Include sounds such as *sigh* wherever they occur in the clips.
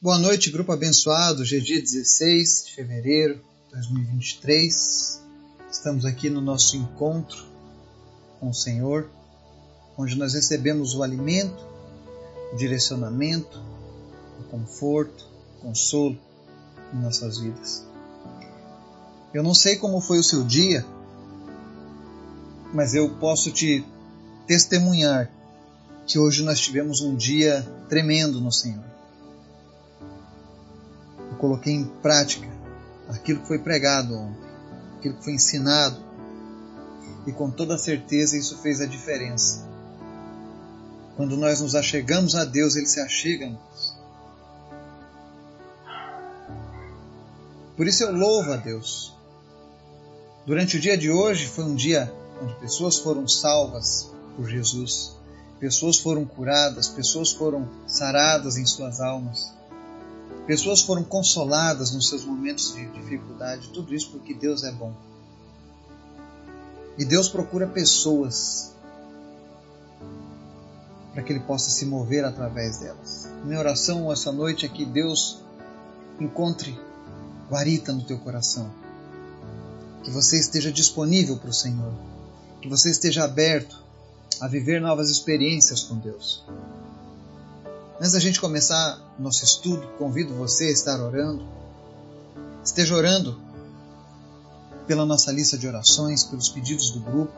Boa noite, grupo abençoado. Hoje é dia 16 de fevereiro de 2023. Estamos aqui no nosso encontro com o Senhor, onde nós recebemos o alimento, o direcionamento, o conforto, o consolo em nossas vidas. Eu não sei como foi o seu dia, mas eu posso te testemunhar que hoje nós tivemos um dia tremendo no Senhor coloquei em prática aquilo que foi pregado ontem, aquilo que foi ensinado, e com toda certeza isso fez a diferença. Quando nós nos achegamos a Deus, Ele se achega a nós. Por isso eu louvo a Deus. Durante o dia de hoje foi um dia onde pessoas foram salvas por Jesus, pessoas foram curadas, pessoas foram saradas em suas almas. Pessoas foram consoladas nos seus momentos de dificuldade, tudo isso porque Deus é bom. E Deus procura pessoas para que Ele possa se mover através delas. Minha oração essa noite é que Deus encontre guarita no teu coração. Que você esteja disponível para o Senhor. Que você esteja aberto a viver novas experiências com Deus. Antes da gente começar nosso estudo, convido você a estar orando. Esteja orando pela nossa lista de orações, pelos pedidos do grupo.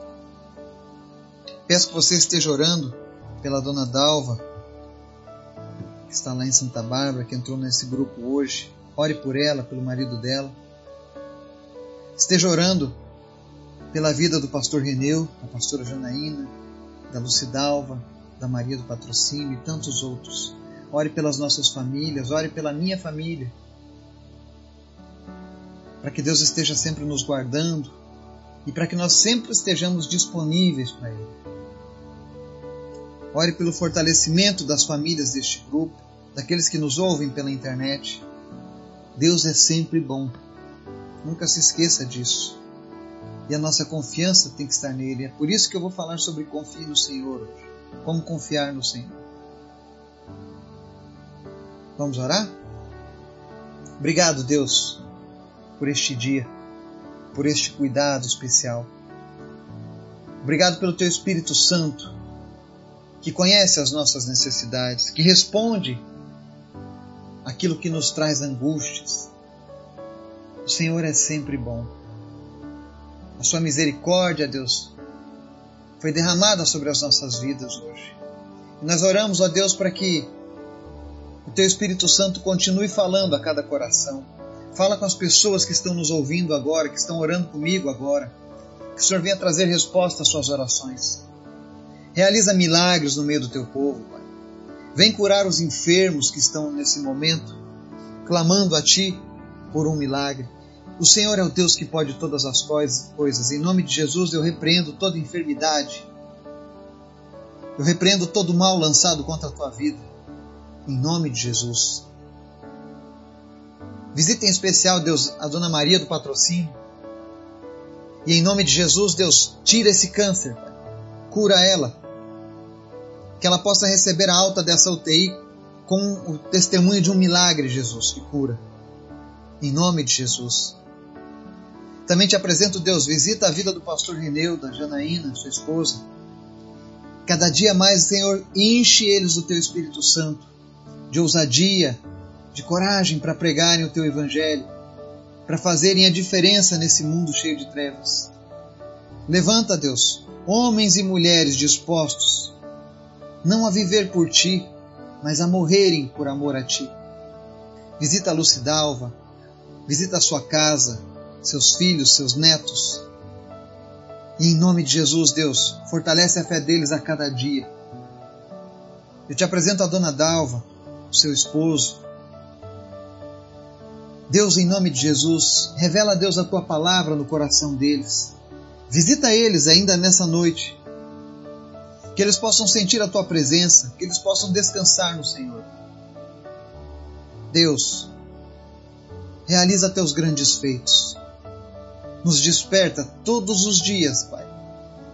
Peço que você esteja orando pela dona Dalva, que está lá em Santa Bárbara, que entrou nesse grupo hoje. Ore por ela, pelo marido dela. Esteja orando pela vida do pastor Reneu, da pastora Janaína, da Lucidalva, da Maria do Patrocínio e tantos outros. Ore pelas nossas famílias, ore pela minha família. Para que Deus esteja sempre nos guardando e para que nós sempre estejamos disponíveis para Ele. Ore pelo fortalecimento das famílias deste grupo, daqueles que nos ouvem pela internet. Deus é sempre bom. Nunca se esqueça disso. E a nossa confiança tem que estar nele. É por isso que eu vou falar sobre confie no Senhor hoje. Como confiar no Senhor. Vamos orar? Obrigado, Deus, por este dia, por este cuidado especial. Obrigado pelo Teu Espírito Santo, que conhece as nossas necessidades, que responde aquilo que nos traz angústias. O Senhor é sempre bom. A Sua misericórdia, Deus, foi derramada sobre as nossas vidas hoje. E nós oramos, ó Deus, para que o Teu Espírito Santo continue falando a cada coração. Fala com as pessoas que estão nos ouvindo agora, que estão orando comigo agora. Que o Senhor venha trazer resposta às suas orações. Realiza milagres no meio do Teu povo, Pai. Vem curar os enfermos que estão nesse momento, clamando a Ti por um milagre. O Senhor é o Deus que pode todas as coisas. Em nome de Jesus, eu repreendo toda enfermidade. Eu repreendo todo mal lançado contra a tua vida. Em nome de Jesus. Visita em especial, Deus, a Dona Maria do Patrocínio. E em nome de Jesus, Deus, tira esse câncer. Cura ela. Que ela possa receber a alta dessa UTI com o testemunho de um milagre, Jesus, que cura. Em nome de Jesus. Também te apresento, Deus, visita a vida do pastor Reneu, da Janaína, sua esposa. Cada dia mais, Senhor, enche eles do teu Espírito Santo, de ousadia, de coragem para pregarem o teu Evangelho, para fazerem a diferença nesse mundo cheio de trevas. Levanta, Deus, homens e mulheres dispostos, não a viver por ti, mas a morrerem por amor a ti. Visita a Lucidalva, visita a sua casa, seus filhos, seus netos. E em nome de Jesus, Deus, fortalece a fé deles a cada dia. Eu te apresento a dona Dalva, o seu esposo. Deus, em nome de Jesus, revela a Deus a tua palavra no coração deles. Visita eles ainda nessa noite. Que eles possam sentir a tua presença, que eles possam descansar no Senhor. Deus, realiza teus grandes feitos nos desperta todos os dias, Pai,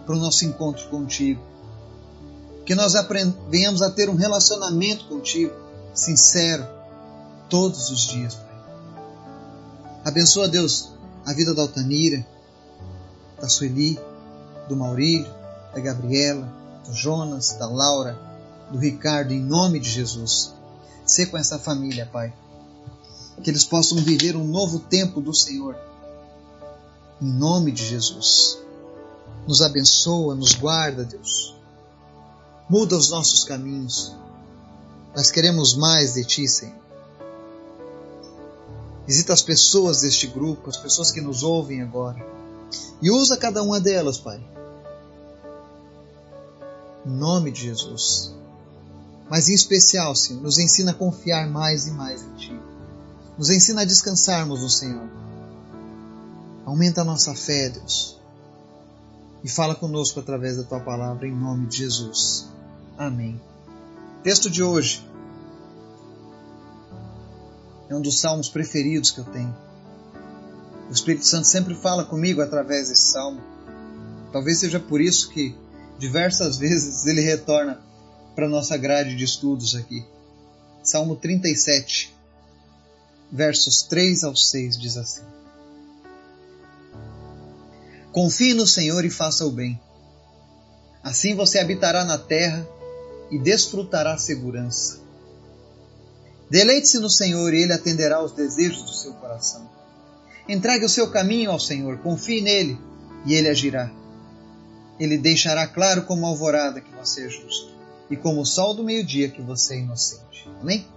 para o nosso encontro contigo. Que nós venhamos a ter um relacionamento contigo, sincero, todos os dias, Pai. Abençoa, Deus, a vida da Altanira, da Sueli, do Maurílio, da Gabriela, do Jonas, da Laura, do Ricardo, em nome de Jesus. Sê com essa família, Pai. Que eles possam viver um novo tempo do Senhor. Em nome de Jesus. Nos abençoa, nos guarda, Deus. Muda os nossos caminhos. Nós queremos mais de Ti, Senhor. Visita as pessoas deste grupo, as pessoas que nos ouvem agora. E usa cada uma delas, Pai. Em nome de Jesus. Mas em especial, Senhor, nos ensina a confiar mais e mais em Ti. Nos ensina a descansarmos no Senhor. Aumenta a nossa fé, Deus. E fala conosco através da Tua palavra, em nome de Jesus. Amém. Texto de hoje é um dos salmos preferidos que eu tenho. O Espírito Santo sempre fala comigo através desse salmo. Talvez seja por isso que diversas *laughs* vezes ele retorna para nossa grade de estudos aqui. Salmo 37, versos 3 ao 6 diz assim: Confie no Senhor e faça o bem. Assim você habitará na terra e desfrutará segurança. Deleite-se no Senhor e Ele atenderá aos desejos do seu coração. Entregue o seu caminho ao Senhor, confie nele e Ele agirá. Ele deixará claro como alvorada que você é justo e como o sol do meio-dia que você é inocente. Amém?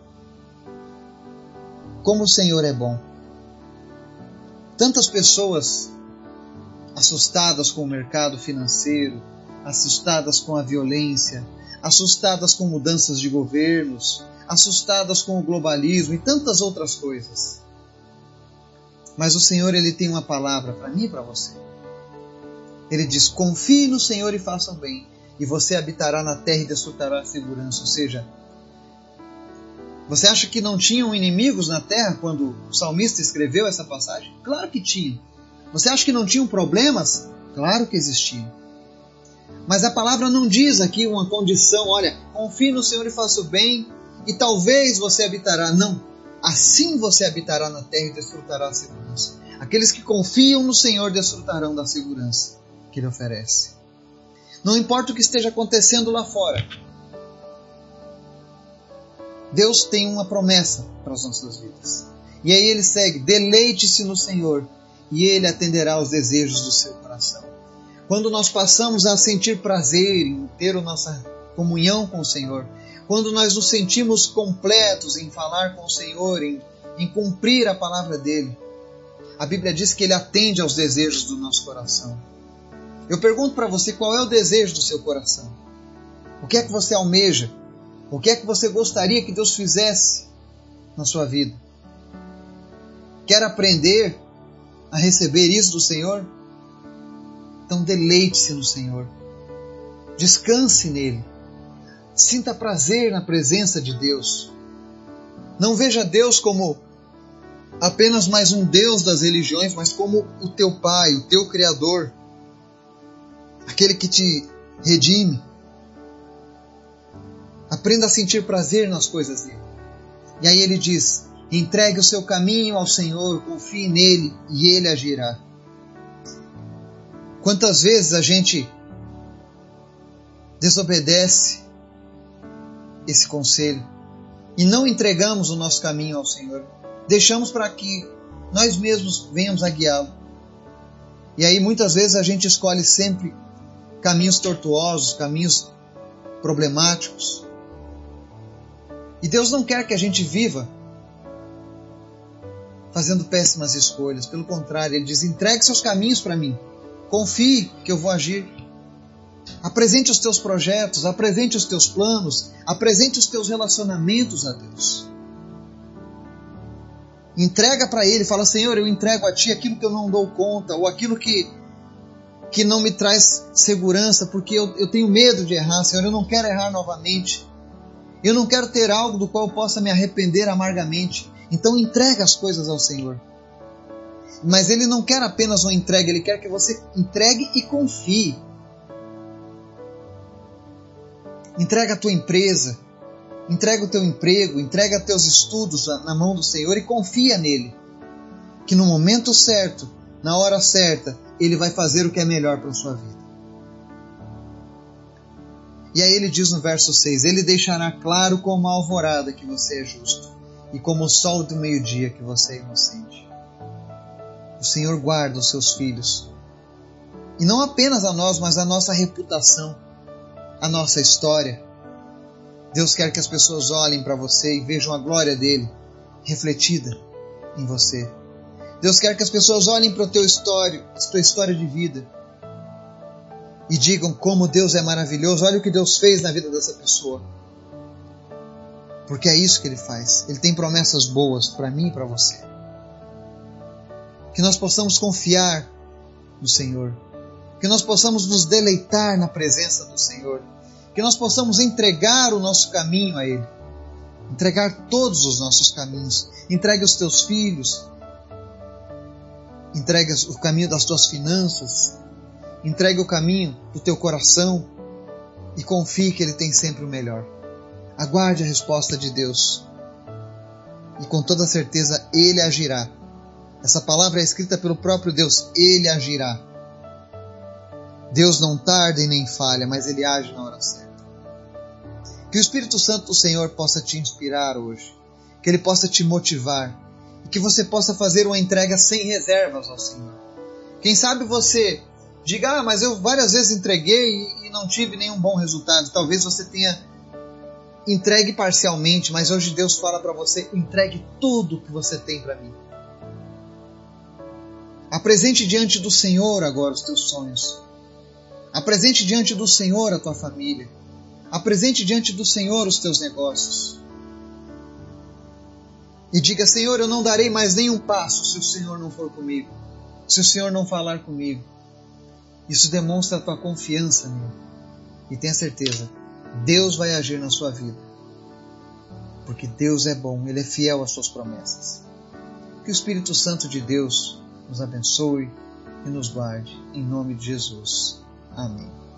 Como o Senhor é bom. Tantas pessoas assustadas com o mercado financeiro, assustadas com a violência, assustadas com mudanças de governos, assustadas com o globalismo e tantas outras coisas. Mas o Senhor ele tem uma palavra para mim e para você. Ele diz: confie no Senhor e faça bem, e você habitará na terra e desfrutará a segurança. Ou seja, você acha que não tinham inimigos na terra quando o salmista escreveu essa passagem? Claro que tinham. Você acha que não tinham problemas? Claro que existiam. Mas a palavra não diz aqui uma condição, olha, confie no Senhor e faça o bem, e talvez você habitará. Não. Assim você habitará na terra e desfrutará a segurança. Aqueles que confiam no Senhor desfrutarão da segurança que Ele oferece. Não importa o que esteja acontecendo lá fora, Deus tem uma promessa para as nossas vidas. E aí ele segue: deleite-se no Senhor e Ele atenderá aos desejos do seu coração. Quando nós passamos a sentir prazer em ter a nossa comunhão com o Senhor, quando nós nos sentimos completos em falar com o Senhor, em, em cumprir a palavra dele, a Bíblia diz que ele atende aos desejos do nosso coração. Eu pergunto para você qual é o desejo do seu coração? O que é que você almeja? O que é que você gostaria que Deus fizesse na sua vida? Quer aprender a receber isso do Senhor? Então deleite-se no Senhor. Descanse nele. Sinta prazer na presença de Deus. Não veja Deus como apenas mais um Deus das religiões, mas como o teu Pai, o teu Criador, aquele que te redime. Aprenda a sentir prazer nas coisas dele. E aí ele diz: entregue o seu caminho ao Senhor, confie nele e ele agirá. Quantas vezes a gente desobedece esse conselho e não entregamos o nosso caminho ao Senhor. Deixamos para que nós mesmos venhamos a guiá-lo. E aí muitas vezes a gente escolhe sempre caminhos tortuosos, caminhos problemáticos. E Deus não quer que a gente viva fazendo péssimas escolhas. Pelo contrário, Ele diz: entregue seus caminhos para mim. Confie que eu vou agir. Apresente os teus projetos, apresente os teus planos, apresente os teus relacionamentos a Deus. Entrega para Ele, fala: Senhor, eu entrego a Ti aquilo que eu não dou conta, ou aquilo que, que não me traz segurança, porque eu, eu tenho medo de errar, Senhor, eu não quero errar novamente. Eu não quero ter algo do qual eu possa me arrepender amargamente. Então entrega as coisas ao Senhor. Mas Ele não quer apenas uma entrega, Ele quer que você entregue e confie. Entrega a tua empresa, Entrega o teu emprego, entrega teus estudos na mão do Senhor e confia nele. Que no momento certo, na hora certa, ele vai fazer o que é melhor para a sua vida. E aí ele diz no verso 6: Ele deixará claro como a alvorada que você é justo, e como o sol do meio-dia que você é inocente. O Senhor guarda os seus filhos. E não apenas a nós, mas a nossa reputação, a nossa história. Deus quer que as pessoas olhem para você e vejam a glória dele refletida em você. Deus quer que as pessoas olhem para a tua história de vida e digam como Deus é maravilhoso. Olha o que Deus fez na vida dessa pessoa. Porque é isso que ele faz. Ele tem promessas boas para mim e para você. Que nós possamos confiar no Senhor. Que nós possamos nos deleitar na presença do Senhor. Que nós possamos entregar o nosso caminho a Ele. Entregar todos os nossos caminhos. Entregue os teus filhos. Entregue o caminho das tuas finanças Entregue o caminho do teu coração e confie que Ele tem sempre o melhor. Aguarde a resposta de Deus e com toda certeza Ele agirá. Essa palavra é escrita pelo próprio Deus, Ele agirá. Deus não tarda e nem falha, mas Ele age na hora certa. Que o Espírito Santo do Senhor possa te inspirar hoje, que Ele possa te motivar e que você possa fazer uma entrega sem reservas ao Senhor. Quem sabe você Diga, ah, mas eu várias vezes entreguei e não tive nenhum bom resultado. Talvez você tenha entregue parcialmente, mas hoje Deus fala para você: entregue tudo que você tem para mim. Apresente diante do Senhor agora os teus sonhos. Apresente diante do Senhor a tua família. Apresente diante do Senhor os teus negócios. E diga: Senhor, eu não darei mais nenhum passo se o Senhor não for comigo, se o Senhor não falar comigo. Isso demonstra a tua confiança nele. E tenha certeza, Deus vai agir na sua vida. Porque Deus é bom, Ele é fiel às suas promessas. Que o Espírito Santo de Deus nos abençoe e nos guarde. Em nome de Jesus. Amém.